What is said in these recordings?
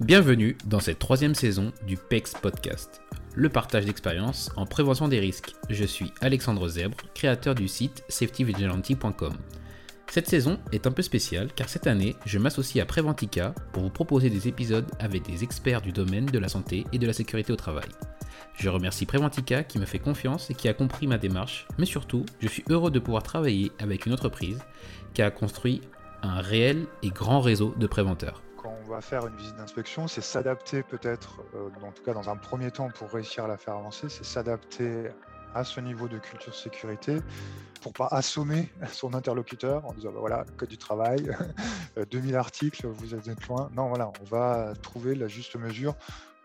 Bienvenue dans cette troisième saison du PEX Podcast, le partage d'expériences en prévention des risques. Je suis Alexandre Zèbre, créateur du site safetyvigilante.com. Cette saison est un peu spéciale car cette année, je m'associe à Preventica pour vous proposer des épisodes avec des experts du domaine de la santé et de la sécurité au travail. Je remercie Preventica qui me fait confiance et qui a compris ma démarche, mais surtout, je suis heureux de pouvoir travailler avec une entreprise qui a construit un réel et grand réseau de préventeurs. On va faire une visite d'inspection, c'est s'adapter peut-être, euh, en tout cas dans un premier temps pour réussir à la faire avancer, c'est s'adapter à ce niveau de culture sécurité pour pas assommer son interlocuteur en disant bah voilà code du travail 2000 articles vous êtes loin non voilà on va trouver la juste mesure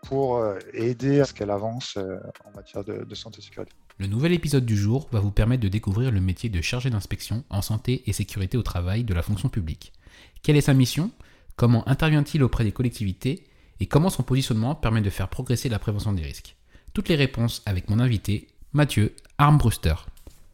pour euh, aider à ce qu'elle avance euh, en matière de, de santé et sécurité. Le nouvel épisode du jour va vous permettre de découvrir le métier de chargé d'inspection en santé et sécurité au travail de la fonction publique. Quelle est sa mission? Comment intervient-il auprès des collectivités Et comment son positionnement permet de faire progresser la prévention des risques? Toutes les réponses avec mon invité, Mathieu Armbruster.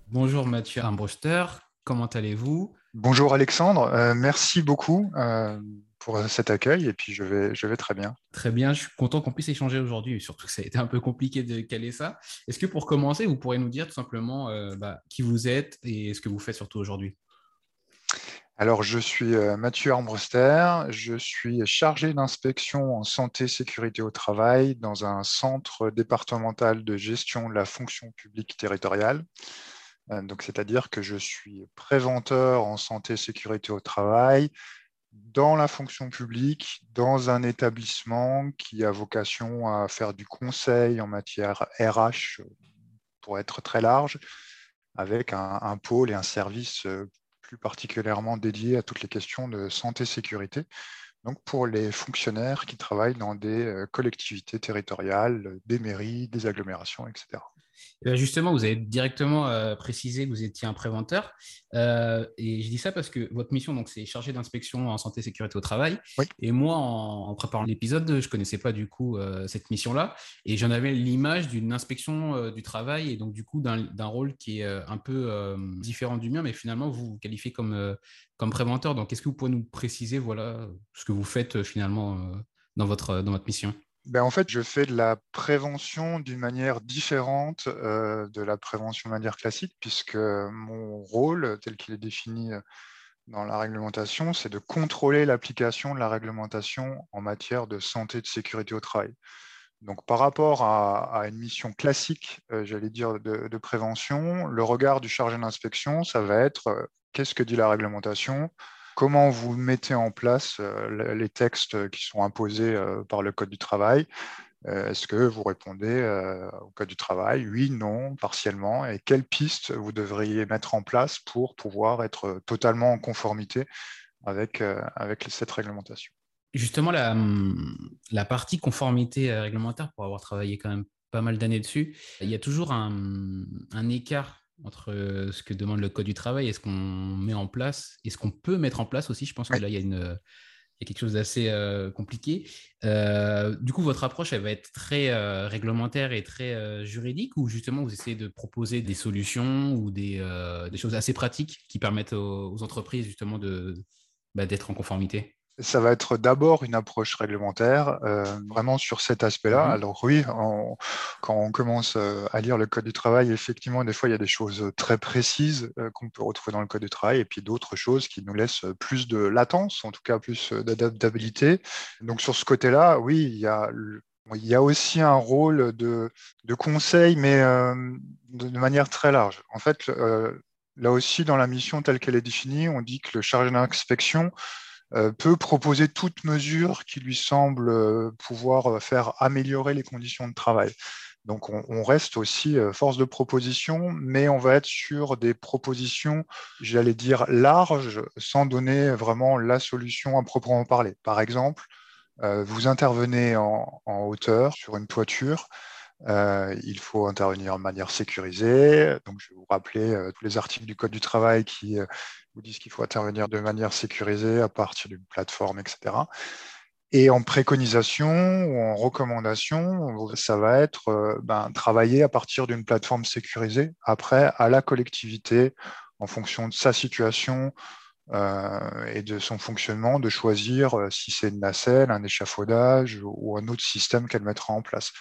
Bonjour Mathieu Armbruster, comment allez-vous? Bonjour Alexandre, euh, merci beaucoup euh, pour cet accueil et puis je vais, je vais très bien. Très bien, je suis content qu'on puisse échanger aujourd'hui, surtout que ça a été un peu compliqué de caler ça. Est-ce que pour commencer, vous pourrez nous dire tout simplement euh, bah, qui vous êtes et ce que vous faites surtout aujourd'hui? Alors, je suis euh, Mathieu Armbruster, je suis chargé d'inspection en santé sécurité au travail dans un centre départemental de gestion de la fonction publique territoriale. Euh, donc, c'est-à-dire que je suis préventeur en santé sécurité au travail dans la fonction publique, dans un établissement qui a vocation à faire du conseil en matière RH, pour être très large, avec un, un pôle et un service euh, plus particulièrement dédié à toutes les questions de santé-sécurité, donc pour les fonctionnaires qui travaillent dans des euh, collectivités territoriales, des mairies, des agglomérations, etc. Eh ben, justement, vous avez directement euh, précisé que vous étiez un préventeur. Euh, et je dis ça parce que votre mission, donc, c'est chargé d'inspection en santé et sécurité au travail. Et moi, en, préparant l'épisode, je ne connaissais pas du coup euh, cette mission-là. Et j'en avais l'image d'une inspection du travail et donc du coup d'un rôle qui est un peu différent du mien, mais finalement, vous vous qualifiez comme, comme préventeur. Donc, est-ce que vous pouvez nous préciser voilà, ce que vous faites finalement dans, votre, dans votre mission? Ben, en fait, je fais de la prévention d'une manière différente euh, de la prévention de manière classique, puisque mon rôle, tel qu'il est défini euh, dans la réglementation, c'est de contrôler l'application de la réglementation en matière de santé et de sécurité au travail. Donc, par rapport à, une mission classique, euh, j'allais dire, de, de, prévention, le regard du chargé d'inspection, ça va être qu'est-ce que dit la réglementation comment vous mettez en place euh, les textes qui sont imposés euh, par le Code du travail. Euh, est-ce que vous répondez au Code du travail? Oui, non, partiellement. Et quelles pistes vous devriez mettre en place pour pouvoir être totalement en conformité avec, avec cette réglementation? Justement, la, hum, partie conformité réglementaire, pour avoir travaillé quand même pas mal d'années dessus, il y a toujours un écart entre euh, ce que demande le Code du travail et ce qu'on met en place, et ce qu'on peut mettre en place aussi. Je pense que là, il y a, une, quelque chose d'assez euh, compliqué. Euh, du coup, votre approche, elle va être très réglementaire et très juridique, ou justement, vous essayez de proposer des solutions ou des, des choses assez pratiques qui permettent aux, entreprises justement de, bah, d'être en conformité? Ça va être d'abord une approche réglementaire, euh, vraiment sur cet aspect-là. Mhm. Alors oui, quand on commence euh, à lire le Code du travail, effectivement, des fois, il y a des choses très précises euh, qu'on peut retrouver dans le Code du travail, et puis d'autres choses qui nous laissent plus de latence, en tout cas plus d'adaptabilité. Donc sur ce côté-là, oui, il y a il y a aussi un rôle de, de conseil, mais de, de, manière très large. En fait, là aussi, dans la mission telle qu'elle est définie, on dit que le chargé d'inspection peut proposer toute mesure qui lui semble euh, pouvoir euh, faire améliorer les conditions de travail. Donc on, reste aussi force de proposition, mais on va être sur des propositions, j'allais dire, larges, sans donner vraiment la solution à proprement parler. Par exemple, vous intervenez en, hauteur sur une toiture. Il faut intervenir de manière sécurisée. Donc, je vais vous rappeler tous les articles du Code du travail qui vous disent qu'il faut intervenir de manière sécurisée à partir d'une plateforme, etc. Et en préconisation ou en recommandation, ça va être euh, ben, travailler à partir d'une plateforme sécurisée, après à la collectivité, en fonction de sa situation euh, et de son fonctionnement, de choisir euh, si c'est une nacelle, un échafaudage ou un autre système qu'elle mettra en place.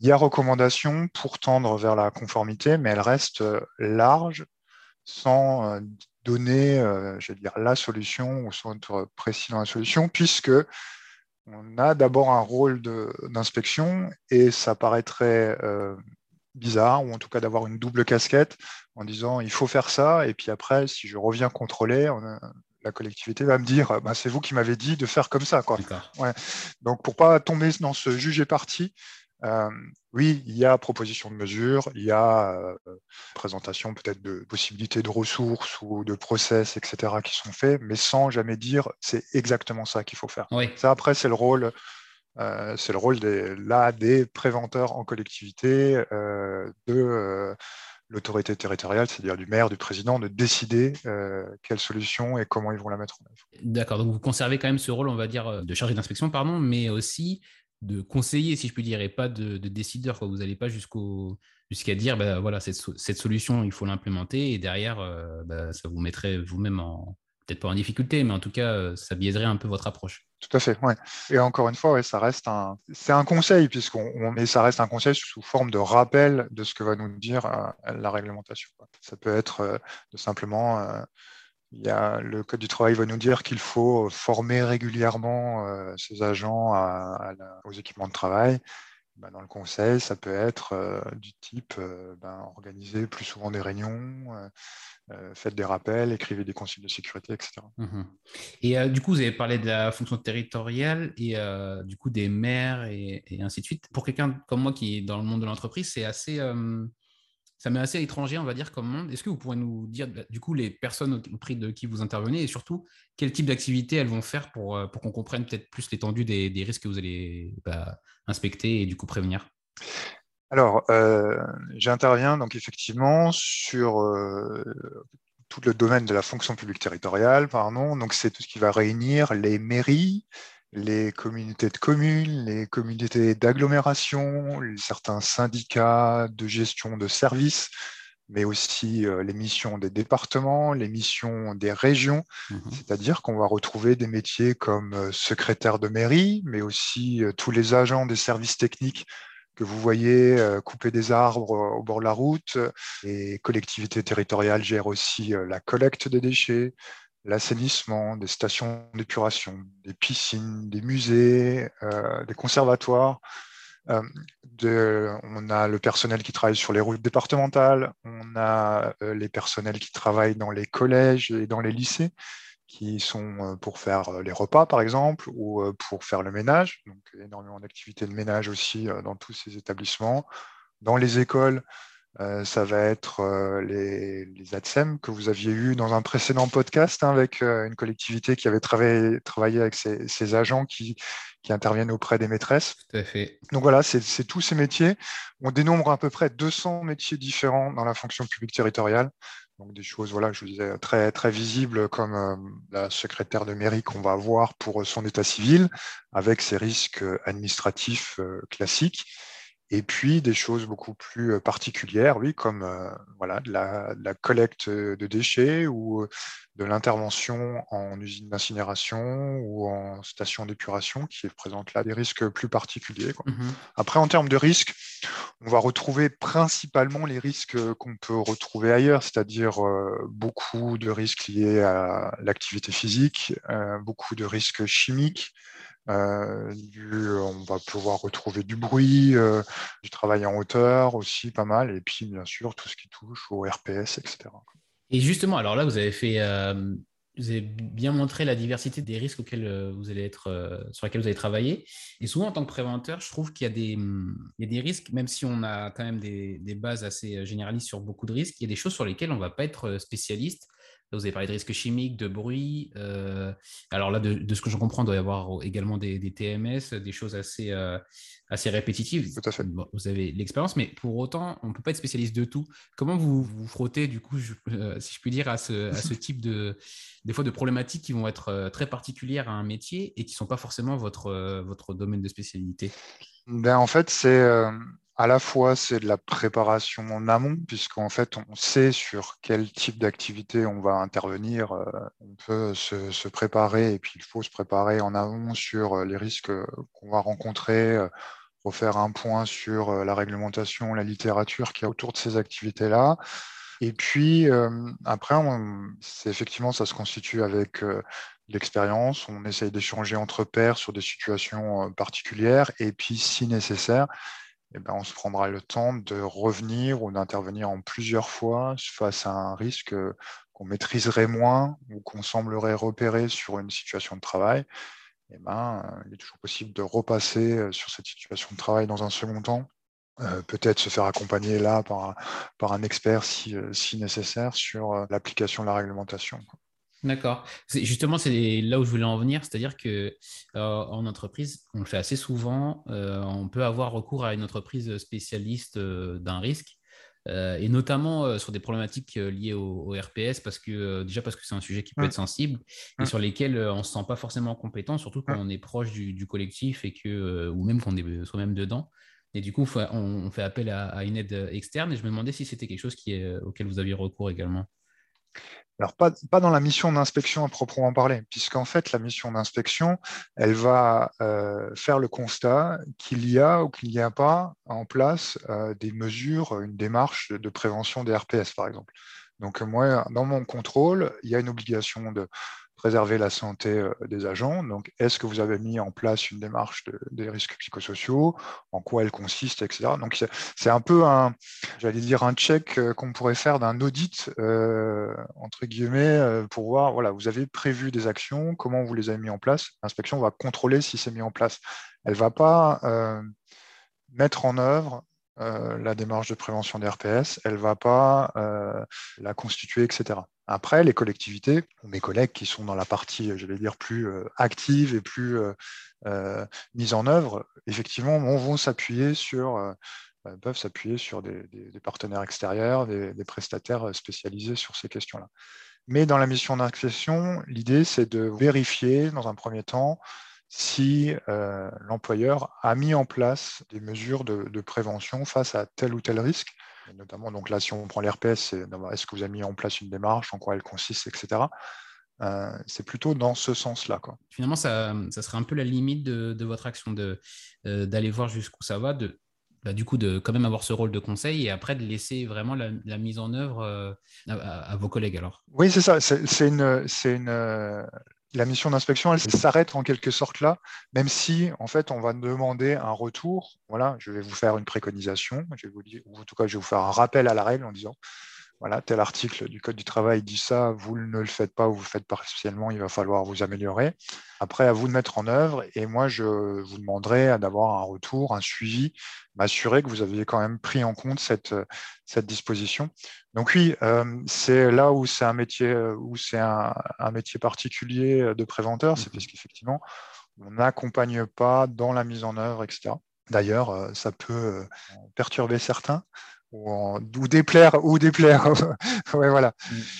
Il y a recommandation pour tendre vers la conformité, mais elle reste large sans donner, je vais dire, la solution ou sans être précis dans la solution, puisque on a d'abord un rôle d'inspection et ça paraîtrait euh, bizarre, ou en tout cas d'avoir une double casquette en disant il faut faire ça, et puis après, si je reviens contrôler, la collectivité va me dire bah, c'est vous qui m'avez dit de faire comme ça. Quoi. Ouais. Donc pour pas tomber dans ce juger parti, euh, oui, il y a proposition de mesures, il y a euh, présentation peut-être de possibilités de ressources ou de process, etc., qui sont faits, mais sans jamais dire c'est exactement ça qu'il faut faire. Ça, après, c'est le rôle. Euh, c'est le rôle des, là, des préventeurs en collectivité de l'autorité territoriale, c'est-à-dire du maire, du président, de décider quelle solution et comment ils vont la mettre en œuvre. D'accord, donc vous conservez quand même ce rôle, on va dire, de chargé d'inspection, pardon, mais aussi de conseiller, si je puis dire, et pas de, décideur. Vous n'allez pas jusqu'à dire, bah, voilà, cette, solution, il faut l'implémenter, et derrière, euh, bah, ça vous mettrait vous-même en, peut-être pas en difficulté, mais en tout cas, euh, ça biaiserait un peu votre approche. Tout à fait, ouais. Et encore une fois, ça reste un, c'est un conseil puisqu'on, mais ça reste un conseil sous forme de rappel de ce que va nous dire euh, la réglementation. Ça peut être de simplement il y a, le Code du travail va nous dire qu'il faut former régulièrement euh, ces agents aux équipements de travail. Ben, dans le conseil, ça peut être euh, du type euh, ben, organiser plus souvent des réunions, faites des rappels, écrivez des consignes de sécurité, etc. Mmh et du coup, vous avez parlé de la fonction territoriale et du coup des maires et, ainsi de suite. Pour quelqu'un comme moi qui est dans le monde de l'entreprise, c'est assez ça m'est assez étranger, on va dire, comme monde. Est-ce que vous pourrez nous dire, bah, du coup, les personnes auprès de qui vous intervenez et surtout, quel type d'activité elles vont faire pour, euh, pour qu'on comprenne peut-être plus l'étendue des, risques que vous allez bah, inspecter et du coup prévenir? Alors, euh, j'interviens donc effectivement sur euh, tout le domaine de la fonction publique territoriale, pardon. Donc, c'est tout ce qui va réunir les mairies, les communautés de communes, les communautés d'agglomération, certains syndicats de gestion de services, mais aussi euh, les missions des départements, les missions des régions. Mmh C'est-à-dire qu'on va retrouver des métiers comme euh, secrétaire de mairie, mais aussi euh, tous les agents des services techniques que vous voyez couper des arbres au bord de la route. Les collectivités territoriales gèrent aussi la collecte des déchets, l'assainissement, des stations d'épuration, des piscines, des musées, euh, des conservatoires. Euh, on a le personnel qui travaille sur les routes départementales, on a euh, les personnels qui travaillent dans les collèges et dans les lycées, qui sont pour faire les repas, par exemple, ou pour faire le ménage. Donc, énormément d'activités de ménage aussi dans tous ces établissements. Dans les écoles, euh, ça va être euh, les, les, ATSEM que vous aviez eu dans un précédent podcast hein, avec euh, une collectivité qui avait travaillé, travaillé avec ces, agents qui, qui, interviennent auprès des maîtresses. Tout à fait. Donc voilà, c'est tous ces métiers. On dénombre à peu près 200 métiers différents dans la fonction publique territoriale. Donc des choses, voilà, je vous disais, très, très visibles comme la secrétaire de mairie qu'on va avoir pour son état civil, avec ses risques administratifs classiques. Et puis des choses beaucoup plus particulières, oui, comme euh, voilà, de la, collecte de déchets ou de l'intervention en usine d'incinération ou en station d'épuration qui présente là des risques plus particuliers. Mmh Après, en termes de risques, on va retrouver principalement les risques qu'on peut retrouver ailleurs, c'est-à-dire beaucoup de risques liés à l'activité physique, beaucoup de risques chimiques, euh, on va pouvoir retrouver du bruit, euh, du travail en hauteur aussi pas mal, et puis bien sûr tout ce qui touche au RPS, etc. Et justement, alors là, vous avez fait, euh, vous avez bien montré la diversité des risques auxquels euh, vous allez être, euh, sur lesquels vous allez travailler. Et souvent, en tant que préventeur, je trouve qu'il y, a des, hum, risques, même si on a quand même des, des, bases assez euh, généralistes sur beaucoup de risques, il y a des choses sur lesquelles on ne va pas être spécialiste. Vous avez parlé de risques chimiques, de bruit. Euh, alors là, de, de, ce que je comprends, il doit y avoir également des, des TMS, des choses assez, euh, assez répétitives. Tout à fait. Bon, vous avez l'expérience, mais pour autant, on ne peut pas être spécialiste de tout. Comment vous vous frottez, du coup, je, euh, si je puis dire, à ce, à ce type de, des fois, de problématiques qui vont être très particulières à un métier et qui ne sont pas forcément votre, votre domaine de spécialité? Ben, En fait, c'est à la fois, c'est de la préparation en amont, puisqu'en fait, on sait sur quel type d'activité on va intervenir. Euh, on peut se, préparer, et puis il faut se préparer en amont sur euh, les risques qu'on va rencontrer, euh, refaire un point sur la réglementation, la littérature qui est autour de ces activités-là. Et puis, après, c'est effectivement, ça se constitue avec l'expérience. On essaye d'échanger entre pairs sur des situations particulières, et puis, si nécessaire, eh ben, on se prendra le temps de revenir ou d'intervenir en plusieurs fois face à un risque qu'on maîtriserait moins ou qu'on semblerait repérer sur une situation de travail. Eh ben, il est toujours possible de repasser euh, sur cette situation de travail dans un second temps, euh, peut-être se faire accompagner là par, un expert si, euh, si nécessaire sur l'application de la réglementation. D'accord. Justement, c'est là où je voulais en venir, c'est-à-dire que euh, en entreprise, on le fait assez souvent. Euh, on peut avoir recours à une entreprise spécialiste euh, d'un risque, et notamment sur des problématiques liées au, RPS, parce que déjà parce que c'est un sujet qui peut être sensible et sur lesquels on se sent pas forcément compétent, surtout quand on est proche du, collectif et que ou même qu'on est soi-même dedans. Et du coup, on, fait appel à, une aide externe. Et je me demandais si c'était quelque chose qui est, auquel vous aviez recours également. Alors, pas, dans la mission d'inspection à proprement parler, puisqu'en fait, la mission d'inspection, elle va euh, faire le constat qu'il y a ou qu'il n'y a pas en place euh, des mesures, une démarche de prévention des RPS, par exemple. Donc, moi, dans mon contrôle, il y a une obligation de préserver la santé euh, des agents. Donc, est-ce que vous avez mis en place une démarche des risques psychosociaux? En quoi elle consiste, etc. Donc, c'est un peu un, j'allais dire, un check euh, qu'on pourrait faire d'un audit, euh, entre guillemets, pour voir, voilà, vous avez prévu des actions, comment vous les avez mis en place? L'inspection va contrôler si c'est mis en place. Elle ne va pas mettre en œuvre la démarche de prévention des RPS, elle ne va pas la constituer, etc. Après, les collectivités, mes collègues qui sont dans la partie, je vais dire, plus euh, active et plus euh, euh, mise en œuvre, effectivement, vont s'appuyer sur, peuvent s'appuyer sur des, partenaires extérieurs, des, prestataires spécialisés sur ces questions-là. Mais dans la mission d'inspection, l'idée, c'est de vérifier, dans un premier temps, si l'employeur a mis en place des mesures de prévention face à tel ou tel risque notamment, donc là, si on prend l'RPS, c'est est-ce que vous avez mis en place une démarche, en quoi elle consiste, etc. Euh, c'est plutôt dans ce sens-là. Finalement, ça, ça, serait un peu la limite de, votre action, de, euh, d'aller voir jusqu'où ça va, de, bah, du coup, de quand même avoir ce rôle de conseil et après de laisser vraiment la, mise en œuvre euh, à, vos collègues alors. Oui, c'est ça. C'est, une, c'est une, la mission d'inspection, elle, s'arrête en quelque sorte là, même si en fait on va demander un retour. Voilà, je vais vous faire une préconisation, je vous dire, ou en tout cas je vais vous faire un rappel à la règle en disant voilà, tel article du Code du travail dit ça, vous ne le faites pas ou vous le faites partiellement, il va falloir vous améliorer. Après, à vous de mettre en œuvre, et moi, je vous demanderai d'avoir un retour, un suivi, m'assurer que vous aviez quand même pris en compte cette, cette disposition. Donc oui, euh, c'est là où c'est un métier, où c'est un, métier particulier de préventeur, c'est mmh parce qu'effectivement, on n'accompagne pas dans la mise en œuvre, etc. D'ailleurs, euh, ça peut euh, perturber certains ou, déplaire ou déplaire. ouais, voilà.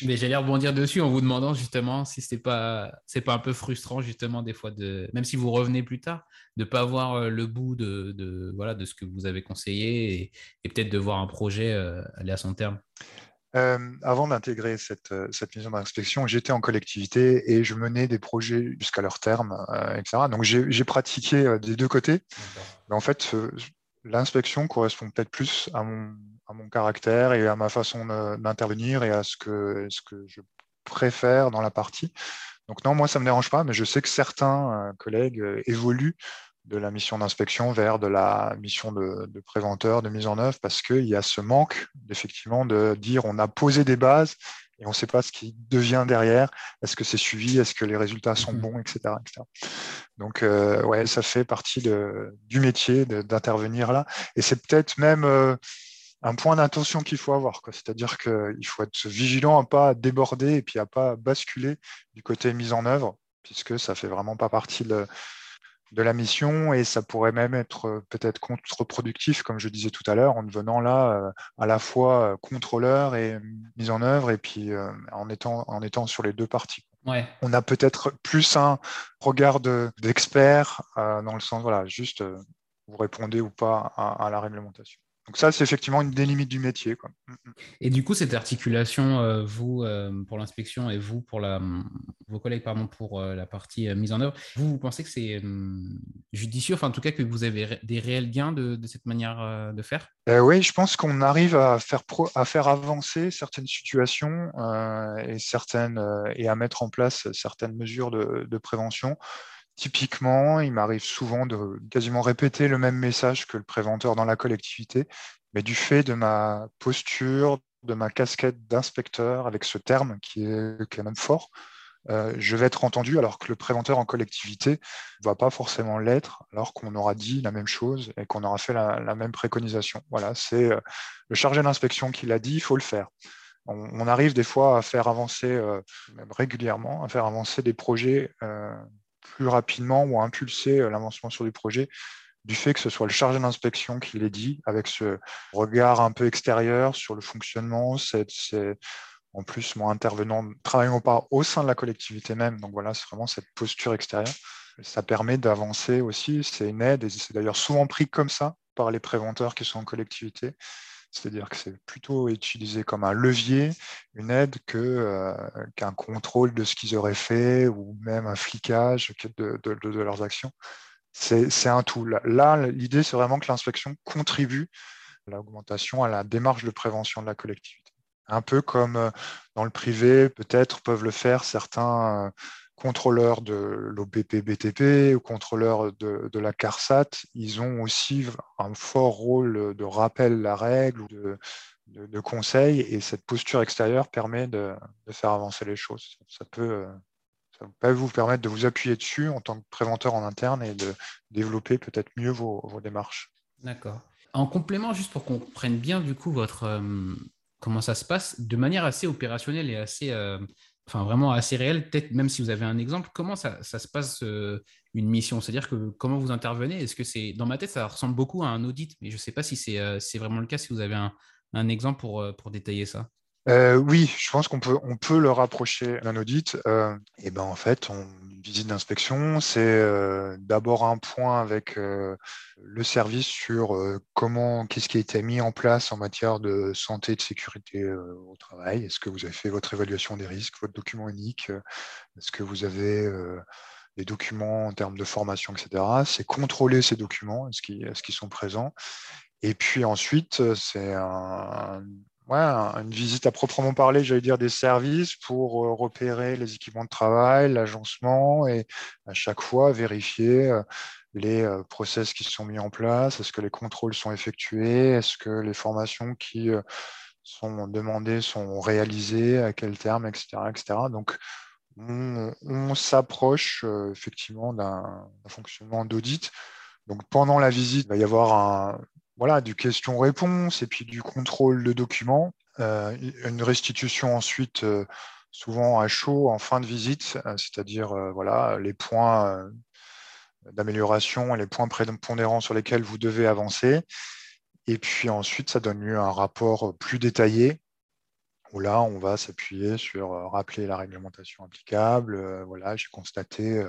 Mais j'allais rebondir dessus en vous demandant justement si c'est pas c'est pas un peu frustrant justement des fois de même si vous revenez plus tard de pas voir euh, le bout de, de voilà de ce que vous avez conseillé et, peut-être de voir un projet euh, aller à son terme. Euh, avant d'intégrer cette, cette, mission d'inspection, j'étais en collectivité et je menais des projets jusqu'à leur terme, etc. Donc j'ai pratiqué des deux côtés. Mais en fait, l'inspection correspond peut-être plus à mon, à mon caractère et à ma façon d'intervenir et à ce que, ce que je préfère dans la partie. Donc non, moi, ça ne me dérange pas, mais je sais que certains euh, collègues euh, évoluent de la mission d'inspection vers de la mission de, de, préventeur, de mise en œuvre, parce qu'il y a ce manque, effectivement, de dire on a posé des bases et on ne sait pas ce qui devient derrière. Est-ce que c'est suivi? Est-ce que les résultats sont mmh bons, etc. Donc, euh, ouais, ça fait partie de, du métier d'intervenir là. Et c'est peut-être même euh, un point d'attention qu'il faut avoir. C'est-à-dire qu'il faut être vigilant à pas déborder et puis à pas basculer du côté mise en œuvre, puisque ça fait vraiment pas partie de, de la mission et ça pourrait même être euh, peut-être contre-productif, comme je disais tout à l'heure, en devenant là euh, à la fois euh, contrôleur et mise en œuvre et puis en, étant, en étant sur les deux parties. On a peut-être plus un regard d'expert dans le sens, voilà, juste vous répondez ou pas à la réglementation. Donc ça, c'est effectivement une des limites du métier. Mm, mm. Et du coup, cette articulation, euh, vous euh, pour l'inspection et vous pour la, vos collègues pardon, pour euh, la partie mise en œuvre, vous, vous pensez que c'est judicieux, enfin en tout cas que vous avez des réels gains de, cette manière de faire? Oui, je pense qu'on arrive à faire, à faire avancer certaines situations et, certaines, et à mettre en place certaines mesures de, de prévention. Typiquement, il m'arrive souvent de quasiment répéter le même message que le préventeur dans la collectivité, mais du fait de ma posture, de ma casquette d'inspecteur, avec ce terme qui est quand même fort, euh, je vais être entendu alors que le préventeur en collectivité ne va pas forcément l'être, alors qu'on aura dit la même chose et qu'on aura fait la, même préconisation. Voilà, c'est euh, le chargé d'inspection qui l'a dit, il faut le faire. On, arrive des fois à faire avancer, euh, même régulièrement, à faire avancer des projets plus rapidement ou impulser euh, l'avancement sur du projet du fait que ce soit le chargé d'inspection qui l'ait dit, avec ce regard un peu extérieur sur le fonctionnement. C'est, en plus, moi, intervenant, travaillant pas au sein de la collectivité même. Donc voilà, c'est vraiment cette posture extérieure. Ça permet d'avancer aussi. C'est une aide et c'est d'ailleurs souvent pris comme ça par les préventeurs qui sont en collectivité. C'est-à-dire que c'est plutôt utilisé comme un levier, une aide, euh, qu'un contrôle de ce qu'ils auraient fait ou même un flicage de, leurs actions. C'est un tout. Là, l'idée, c'est vraiment que l'inspection contribue à l'augmentation, à la démarche de prévention de la collectivité. Un peu comme euh, dans le privé, peut-être peuvent le faire certains euh, contrôleurs de l'OBP-BTP ou contrôleurs de, la CARSAT, ils ont aussi un fort rôle de rappel la règle ou de, conseil, et cette posture extérieure permet de, faire avancer les choses. Ça peut, ça peut vous permettre de vous appuyer dessus en tant que préventeur en interne et de développer peut-être mieux vos, démarches. D'accord. En complément, juste pour qu'on comprenne bien du coup votre, euh, comment ça se passe, de manière assez opérationnelle et assez euh, enfin vraiment assez réel, peut-être même si vous avez un exemple, comment ça, se passe euh, une mission? C'est-à-dire que comment vous intervenez? Est-ce que c'est dans ma tête ça ressemble beaucoup à un audit, mais je ne sais pas si c'est euh, vraiment le cas. Si vous avez un, exemple euh, pour détailler ça. Oui, je pense qu'on peut, le rapprocher d'un audit. et ben en fait, on, visite d'inspection, c'est euh, d'abord un point avec euh, le service sur euh, comment, qu'est-ce qui a été mis en place en matière de santé et de sécurité au travail. Est-ce que vous avez fait votre évaluation des risques, votre document unique Est-ce que vous avez des documents en termes de formation, etc. C'est contrôler ces documents, est-ce qu'ils sont présents et puis ensuite, c'est un, ouais, une visite à proprement parler, j'allais dire, des services pour euh, repérer les équipements de travail, l'agencement et à chaque fois vérifier euh, les euh, process qui sont mis en place, est-ce que les contrôles sont effectués, est-ce que les formations qui sont demandées sont réalisées, à quel terme, etc. etc. Donc, on, s'approche effectivement d'un fonctionnement d'audit. Donc, pendant la visite, il va y avoir un, voilà, du question-réponse et puis du contrôle de documents. Euh, une restitution ensuite, euh, souvent à chaud en fin de visite, euh, c'est-à-dire voilà, les points d'amélioration et les points prépondérants sur lesquels vous devez avancer. Et puis ensuite, ça donne lieu à un rapport plus détaillé où là, on va s'appuyer sur rappeler la réglementation applicable. voilà, j'ai constaté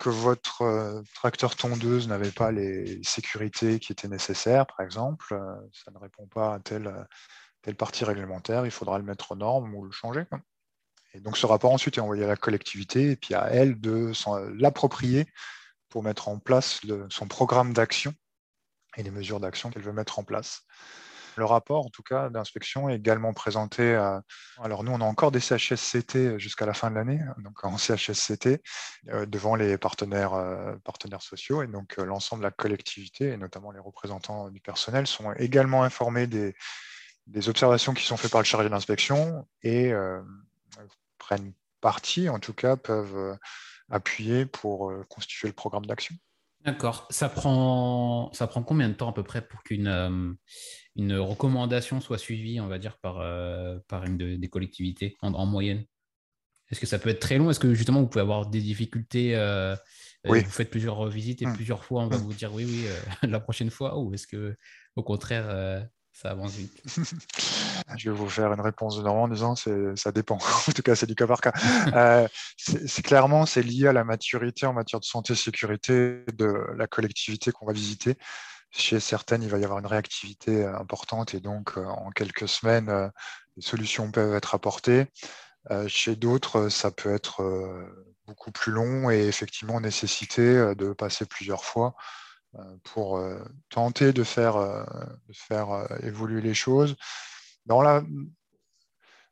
que votre euh, tracteur tondeuse n'avait pas les sécurités qui étaient nécessaires, par exemple, euh, ça ne répond pas à telle, telle partie réglementaire, il faudra le mettre aux normes ou le changer. Et donc ce rapport ensuite est envoyé à la collectivité et puis à elle de l'approprier pour mettre en place son programme d'action et les mesures d'action qu'elle veut mettre en place. Le rapport, en tout cas, d'inspection est également présenté. À... Alors, nous, on a encore des CHSCT jusqu'à la fin de l'année, donc en CHSCT, euh, devant les partenaires, euh, partenaires sociaux. Et donc, euh, l'ensemble de la collectivité, et notamment les représentants du personnel, sont également informés des, des observations qui sont faites par le chargé d'inspection et prennent partie, en tout cas, peuvent appuyer pour constituer le programme d'action. D'accord. Ça prend, ça prend combien de temps à peu près pour qu'une une recommandation soit suivie, on va dire, par, par une des collectivités en moyenne est-ce que ça peut être très long? Est-ce que justement vous pouvez avoir des difficultés euh, euh, Vous faites plusieurs visites et mmh. plusieurs fois on va mmh. vous dire oui, oui, euh, la prochaine fois Ou est-ce que au contraire ça avance vite? Je vais vous faire une réponse de Normand en disant ça dépend. en tout cas, c'est du cas par cas. c'est clairement c'est lié à la maturité en matière de santé et sécurité de la collectivité qu'on va visiter. Chez certaines, il va y avoir une réactivité importante et donc en quelques semaines, des solutions peuvent être apportées. Chez d'autres, ça peut être beaucoup plus long et effectivement nécessiter de passer plusieurs fois pour tenter de faire, faire évoluer les choses. Dans la,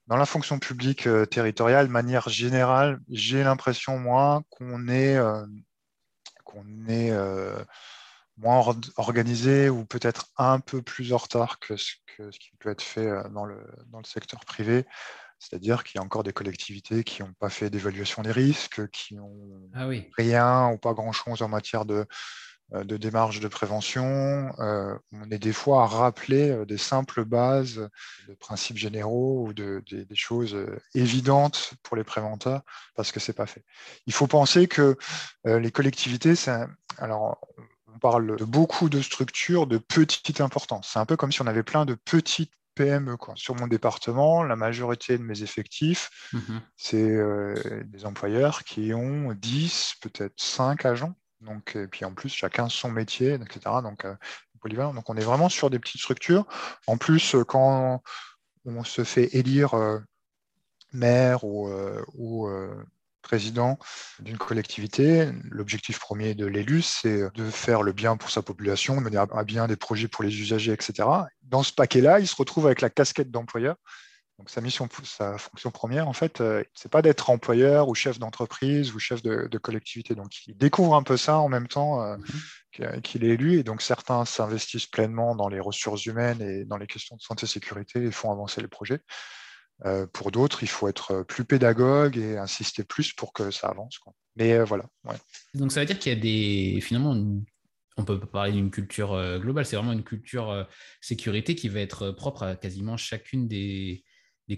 la fonction publique territoriale, de manière générale, j'ai l'impression, moi, qu'on est moins organisé ou peut-être un peu plus en retard que ce, que ce qui peut être fait dans le, dans le secteur privé. C'est-à-dire qu'il y a encore des collectivités qui n'ont pas fait d'évaluation des risques, qui n'ont ah rien ou pas grand-chose en matière de, euh, de démarche de prévention. Euh, on est des fois à rappeler euh, des simples bases de principes généraux ou de, des choses évidentes pour les préventeurs parce que ce n'est pas fait. Il faut penser que les collectivités, alors on parle de beaucoup de structures de petite importance. C'est un peu comme si on avait plein de petites PME. Quoi. Sur mon département, la majorité de mes effectifs, mmh c'est euh, des employeurs qui ont 10, peut-être 5 agents. Donc, et puis en plus, chacun son métier, etc. Donc, euh, Donc, on est vraiment sur des petites structures. En plus, euh, quand on se fait élire maire ou, ou président d'une collectivité, l'objectif premier de l'élu, c'est de faire le bien pour sa population, de mener à bien des projets pour les usagers, etc. Dans ce paquet-là, il se retrouve avec la casquette d'employeur. Donc sa mission, sa fonction première, en fait, euh, c'est pas d'être employeur ou chef d'entreprise ou chef de, collectivité. Donc il découvre un peu ça en même temps euh, mhm. qu'il est élu. Et donc certains s'investissent pleinement dans les ressources humaines et dans les questions de santé et sécurité et font avancer les projets. Euh, pour d'autres, il faut être plus pédagogue et insister plus pour que ça avance. Mais euh, voilà. Donc ça veut dire qu'il y a des finalement on peut parler d'une culture euh, globale, c'est vraiment une culture sécurité qui va être propre à quasiment chacune des,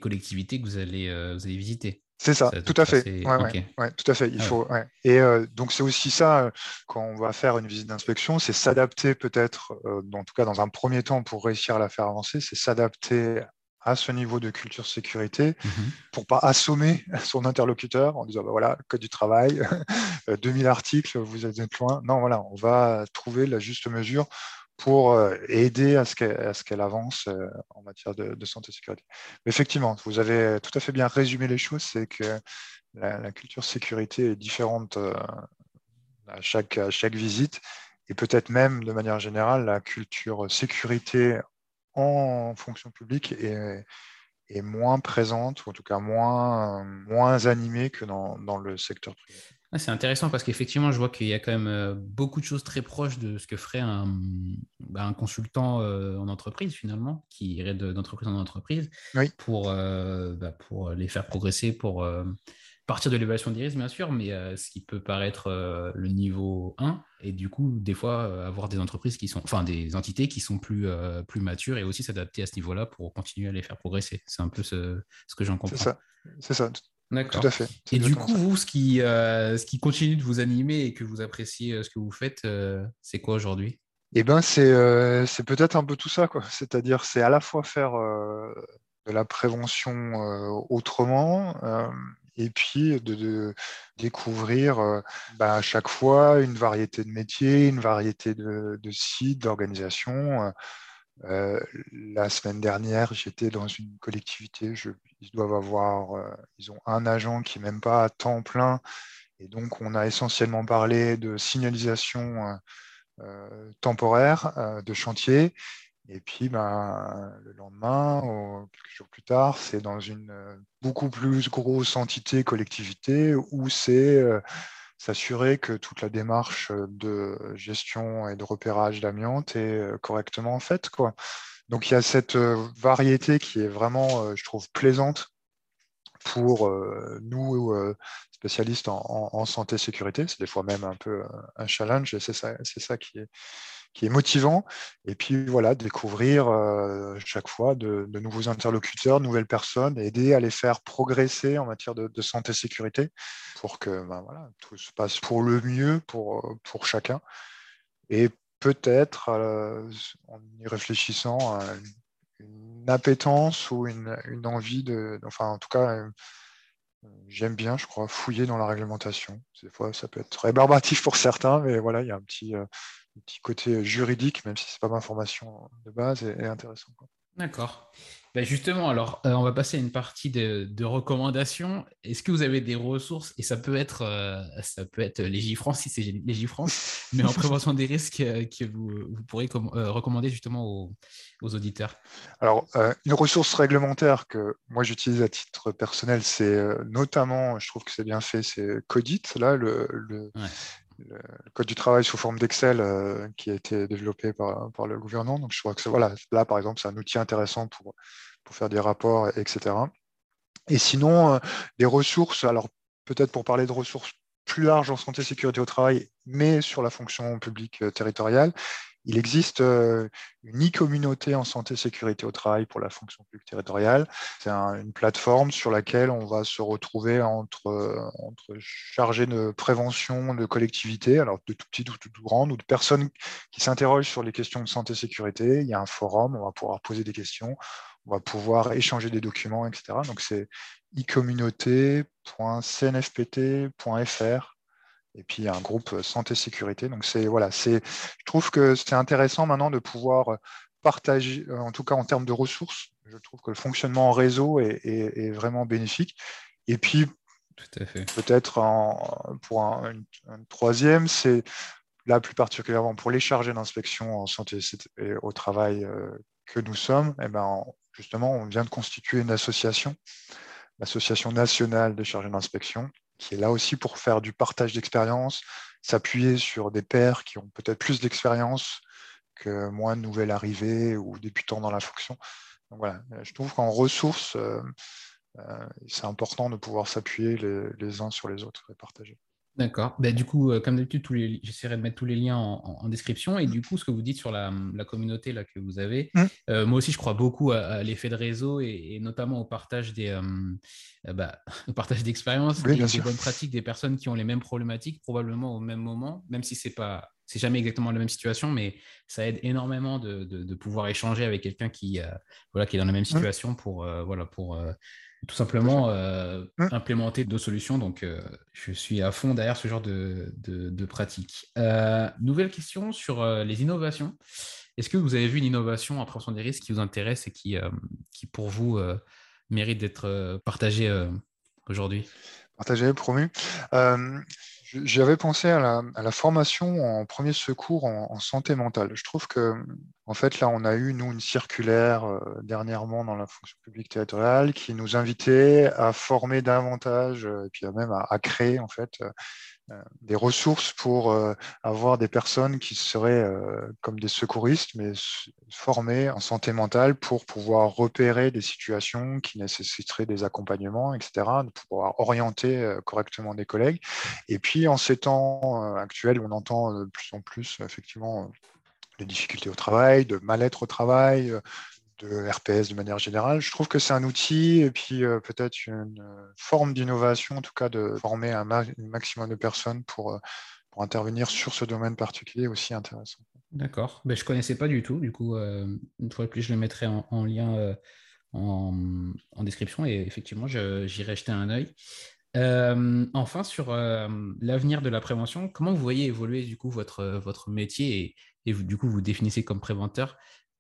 collectivités que vous allez, vous allez visiter. C'est ça, tout à fait. Ouais, tout à fait. Il ah faut. Et donc c'est aussi ça quand on va faire une visite d'inspection, c'est s'adapter peut-être, en tout cas dans un premier temps pour réussir à la faire avancer, c'est s'adapter à ce niveau de culture sécurité pour mhm. pour pas assommer son interlocuteur en disant bah voilà code du travail 2000 articles vous êtes loin non voilà on va trouver la juste mesure pour euh, aider à ce qu'elle avance euh, en matière de, santé et sécurité. Mais effectivement, vous avez tout à fait bien résumé les choses, c'est que la, culture sécurité est différente euh, à chaque, à chaque visite et peut-être même de manière générale, la culture sécurité en fonction publique est, est, moins présente, ou en tout cas moins, moins animée que dans, dans le secteur privé. Ah, c'est intéressant parce qu'effectivement, je vois qu'il y a quand même euh, beaucoup de choses très proches de ce que ferait un, bah, un consultant euh, en entreprise, finalement, qui irait d'entreprise en entreprise pour, euh, bah, pour les faire progresser, pour partir de l'évaluation des risques, bien sûr, mais euh, ce qui peut paraître euh, le niveau 1, et du coup, des fois, euh, avoir des entreprises qui sont, enfin, des entités qui sont plus, plus matures et aussi s'adapter à ce niveau-là pour continuer à les faire progresser. C'est un peu ce, ce que j'en comprends. C'est ça, c'est ça. Tout à fait. Et du coup, vous, ce qui, ce qui continue de vous animer et que vous appréciez ce que vous faites, c'est quoi aujourd'hui? Eh bien, c'est, c'est peut-être un peu tout ça, quoi. C'est-à-dire, c'est à la fois faire de la prévention autrement, et puis de, découvrir euh, bah, à chaque fois une variété de métiers, une variété de, sites, d'organisations. Euh, la semaine dernière, j'étais dans une collectivité, ils doivent avoir, euh, ils ont un agent qui n'est même pas à temps plein, et donc on a essentiellement parlé de signalisation temporaire de chantier, et puis, ben, le lendemain, ou quelques jours plus tard, c'est dans une euh, beaucoup plus grosse entité, collectivité, où c'est euh, s'assurer que toute la démarche de gestion et de repérage d'amiante est euh, correctement faite. Quoi. Donc il y a cette variété qui est vraiment, je trouve, plaisante pour nous, spécialistes en, santé sécurité. C'est des fois même un peu un challenge et c'est ça qui est, qui est motivant. Et puis voilà, découvrir euh, chaque fois de, nouveaux interlocuteurs, de nouvelles personnes, aider à les faire progresser en matière de, santé sécurité pour que ben, voilà, tout se passe pour le mieux pour, pour chacun. Et peut-être, euh, en y réfléchissant, une appétence ou une, une, envie de, enfin en tout cas, J'aime bien, je crois, fouiller dans la réglementation. Des fois, ça peut être rébarbatif pour certains, mais voilà, il y a un petit, euh, petit côté juridique, même si ce n'est pas ma formation de base, est, intéressant. D'accord. Ben justement, alors, euh, on va passer à une partie de, recommandations. Est-ce que vous avez des ressources Et ça peut être, euh, ça peut être Légifrance, si c'est Légifrance, mais en prévention des risques euh, que vous, vous pourrez recommander justement aux, auditeurs? Alors, une ressource réglementaire que moi j'utilise à titre personnel, c'est notamment, je trouve que c'est bien fait, c'est Codit, là, le, le, code du travail sous forme d'Excel euh, qui a été développé par, le gouvernement. Donc, je crois que voilà, là, par exemple, c'est un outil intéressant pour, pour faire des rapports, etc. Et sinon, euh, des ressources, alors peut-être pour parler de ressources plus larges en santé sécurité au travail, mais sur la fonction publique euh, territoriale, il existe euh, une e-communauté en santé et sécurité au travail pour la fonction publique territoriale. C'est une plateforme sur laquelle on va se retrouver entre, euh, chargés de prévention de collectivités, alors de tout petites ou de tout grandes, ou de personnes qui s'interrogent sur les questions de santé et sécurité. Il y a un forum, on va pouvoir poser des questions, on va pouvoir échanger des documents, etc. Donc c'est e-communauté.cnfpt.fr et puis un groupe euh, santé sécurité. Donc c'est voilà, c'est je trouve que c'est intéressant maintenant de pouvoir euh, partager, euh, en tout cas en termes de ressources. Je trouve que le fonctionnement en réseau est, vraiment bénéfique. Et puis peut-être pour un, troisième, c'est là plus particulièrement pour les chargés d'inspection en santé et au travail que nous sommes. Et eh ben, justement, on vient de constituer une association, l'association nationale des chargés d'inspection, qui est là aussi pour faire du partage d'expérience, s'appuyer sur des pairs qui ont peut-être plus d'expérience que moins de nouvelles arrivées ou débutants dans la fonction. Voilà, je trouve qu'en ressources, euh, euh, c'est important de pouvoir s'appuyer les, uns sur les autres et partager. D'accord. Ben, du coup, euh, comme d'habitude, j'essaierai de mettre tous les liens en, description. Et du coup, ce que vous dites sur la, communauté là, que vous avez, mmh. euh, moi aussi, je crois beaucoup à, l'effet de réseau et, notamment au partage des euh, bah, partage d'expériences, des, bonnes pratiques des personnes qui ont les mêmes problématiques, probablement au même moment, même si c'est pas c'est jamais exactement la même situation, mais ça aide énormément de, pouvoir échanger avec quelqu'un qui, voilà, qui est dans la même mmh. situation pour, voilà, pour tout simplement euh, mmh. implémenter d'autres solutions. Donc, euh, je suis à fond derrière ce genre de, de, pratique. Euh, nouvelle question sur les innovations. Est-ce que vous avez vu une innovation en prévention des risques qui vous intéresse et qui, qui pour vous, mérite d'être partagée aujourd'hui? Partagée, promu. J'avais pensé à la, formation en premier secours en, santé mentale. Je trouve que, en fait, là, on a eu, nous, une circulaire euh, dernièrement dans la fonction publique territoriale qui nous invitait à former davantage, euh, et puis même à, créer, en fait, euh, des ressources pour euh, avoir des personnes qui seraient euh, comme des secouristes, mais formées en santé mentale pour pouvoir repérer des situations qui nécessiteraient des accompagnements, etc., de pouvoir orienter correctement des collègues. Et puis, en ces temps actuels on entend de plus en plus, effectivement, des difficultés au travail, de mal-être au travail, de RPS de manière générale. Je trouve que c'est un outil et puis euh, peut-être une forme d'innovation, en tout cas de former un, maximum de personnes pour, euh, pour intervenir sur ce domaine particulier aussi intéressant. D'accord. Ben, je ne connaissais pas du tout. Du coup, euh, une fois de plus, je le mettrai en, lien en, en, description et effectivement, j'irai jeter un œil. enfin, sur l'avenir de la prévention, comment vous voyez évoluer du coup votre, votre métier et, et vous, du coup vous définissez comme préventeur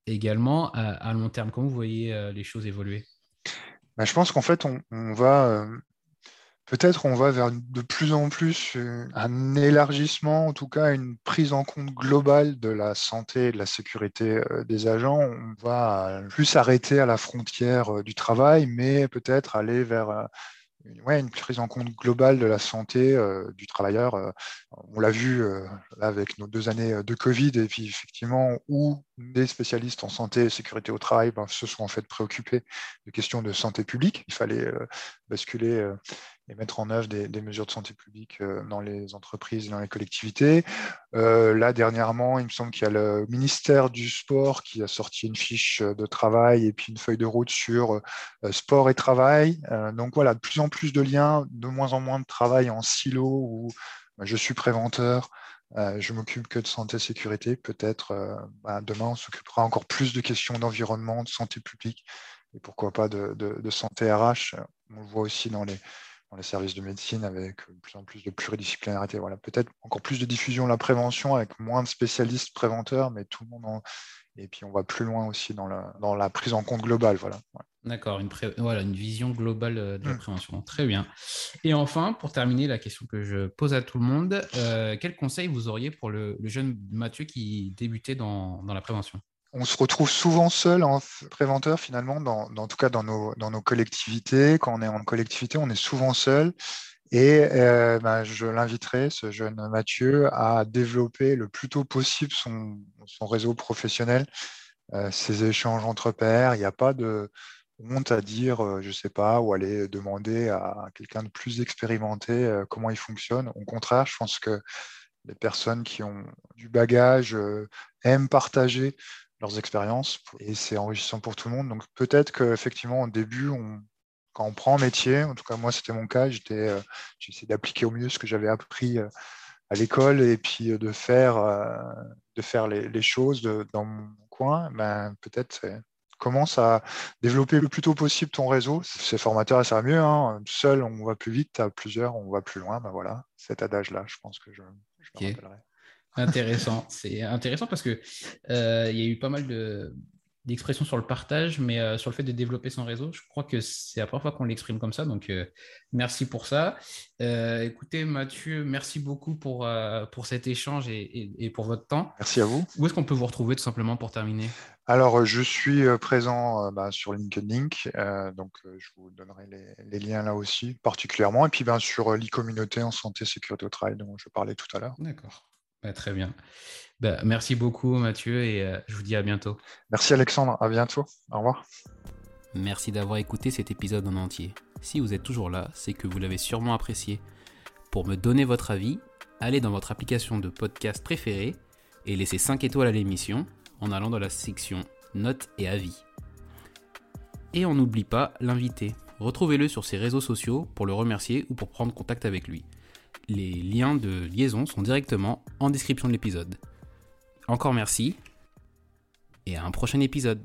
également à, long terme Comment vous voyez euh, les choses évoluer? Bah, Je pense qu'en fait, on, va euh, peut-être on va vers de plus en plus euh, un élargissement, en tout cas une prise en compte globale de la santé et de la sécurité des agents. On va plus s'arrêter à la frontière du travail, mais peut-être aller vers ouais, une prise en compte globale de la santé euh, du travailleur. Euh, on l'a vu euh, avec nos deux années de Covid, et puis effectivement, où des spécialistes en santé et sécurité au travail ben, se sont en fait préoccupés de questions de santé publique. Il fallait basculer et mettre en œuvre des, mesures de santé publique euh, dans les entreprises et dans les collectivités. Euh, là, dernièrement, il me semble qu'il y a le ministère du Sport qui a sorti une fiche de travail et puis une feuille de route sur euh, sport et travail. donc voilà, de plus en plus de liens, de moins en moins de travail en silo où je suis préventeur, je m'occupe que de santé et sécurité. Peut-être bah, demain, on s'occupera encore plus de questions d'environnement, de santé publique et pourquoi pas de, de santé RH. On le voit aussi dans les, dans les services de médecine avec de plus en plus de pluridisciplinarité. Voilà, peut-être encore plus de diffusion de la prévention avec moins de spécialistes préventeurs, mais tout le monde en... Et puis on va plus loin aussi dans la, dans la prise en compte globale. Voilà. D'accord, une, voilà, une vision globale euh, de la mmh. prévention. Très bien. Et enfin, pour terminer, la question que je pose à tout le monde, euh, quel conseil vous auriez pour le, jeune Mathieu qui débutait dans, dans la prévention? On se retrouve souvent seul en préventeur finalement, dans, en tout cas dans nos, dans nos collectivités. Quand on est en collectivité, on est souvent seul. Et euh, ben, je l'inviterai, ce jeune Mathieu, à développer le plus tôt possible son, son réseau professionnel, euh, ses échanges entre pairs. Il n'y a pas de honte à dire, euh, je ne sais pas, ou aller demander à quelqu'un de plus expérimenté comment il fonctionne. Au contraire, je pense que les personnes qui ont du bagage aiment partager leurs expériences et c'est enrichissant pour tout le monde. Donc peut-être qu'effectivement, au début, on, quand on prend un métier, en tout cas moi c'était mon cas, j'étais, euh, essayé d'appliquer au mieux ce que j'avais appris euh, à l'école et puis euh, de faire, de faire les, choses dans mon coin. Ben, peut-être commence à développer le plus tôt possible ton réseau. C'est formateur et ça va mieux. Hein. Seul, on va plus vite. À plusieurs, on va plus loin. Ben voilà, cet adage-là, je pense que je, je me rappellerai. Intéressant. C'est intéressant parce que euh, il y a eu pas mal de d'expressions sur le partage, mais euh, sur le fait de développer son réseau. Je crois que c'est la première fois qu'on l'exprime comme ça, donc euh, merci pour ça. écoutez, Mathieu, merci beaucoup pour, pour cet échange et, pour votre temps. Merci à vous. Où est-ce qu'on peut vous retrouver tout simplement pour terminer? Alors, je suis présent bah, sur LinkedIn, donc je vous donnerai les, les, liens là aussi, particulièrement, et puis bien sur l'e-communauté en santé sécurité au travail dont je parlais tout à l'heure. D'accord. Bah, très bien. Bah, merci beaucoup Mathieu et euh, je vous dis à bientôt. Merci Alexandre, à bientôt. Au revoir. Merci d'avoir écouté cet épisode en entier. Si vous êtes toujours là, c'est que vous l'avez sûrement apprécié. Pour me donner votre avis, allez dans votre application de podcast préférée et laissez 5 étoiles à l'émission en allant dans la section Notes et avis. Et on n'oublie pas l'invité. Retrouvez-le sur ses réseaux sociaux pour le remercier ou pour prendre contact avec lui. Les liens de liaison sont directement en description de l'épisode. Encore merci et à un prochain épisode.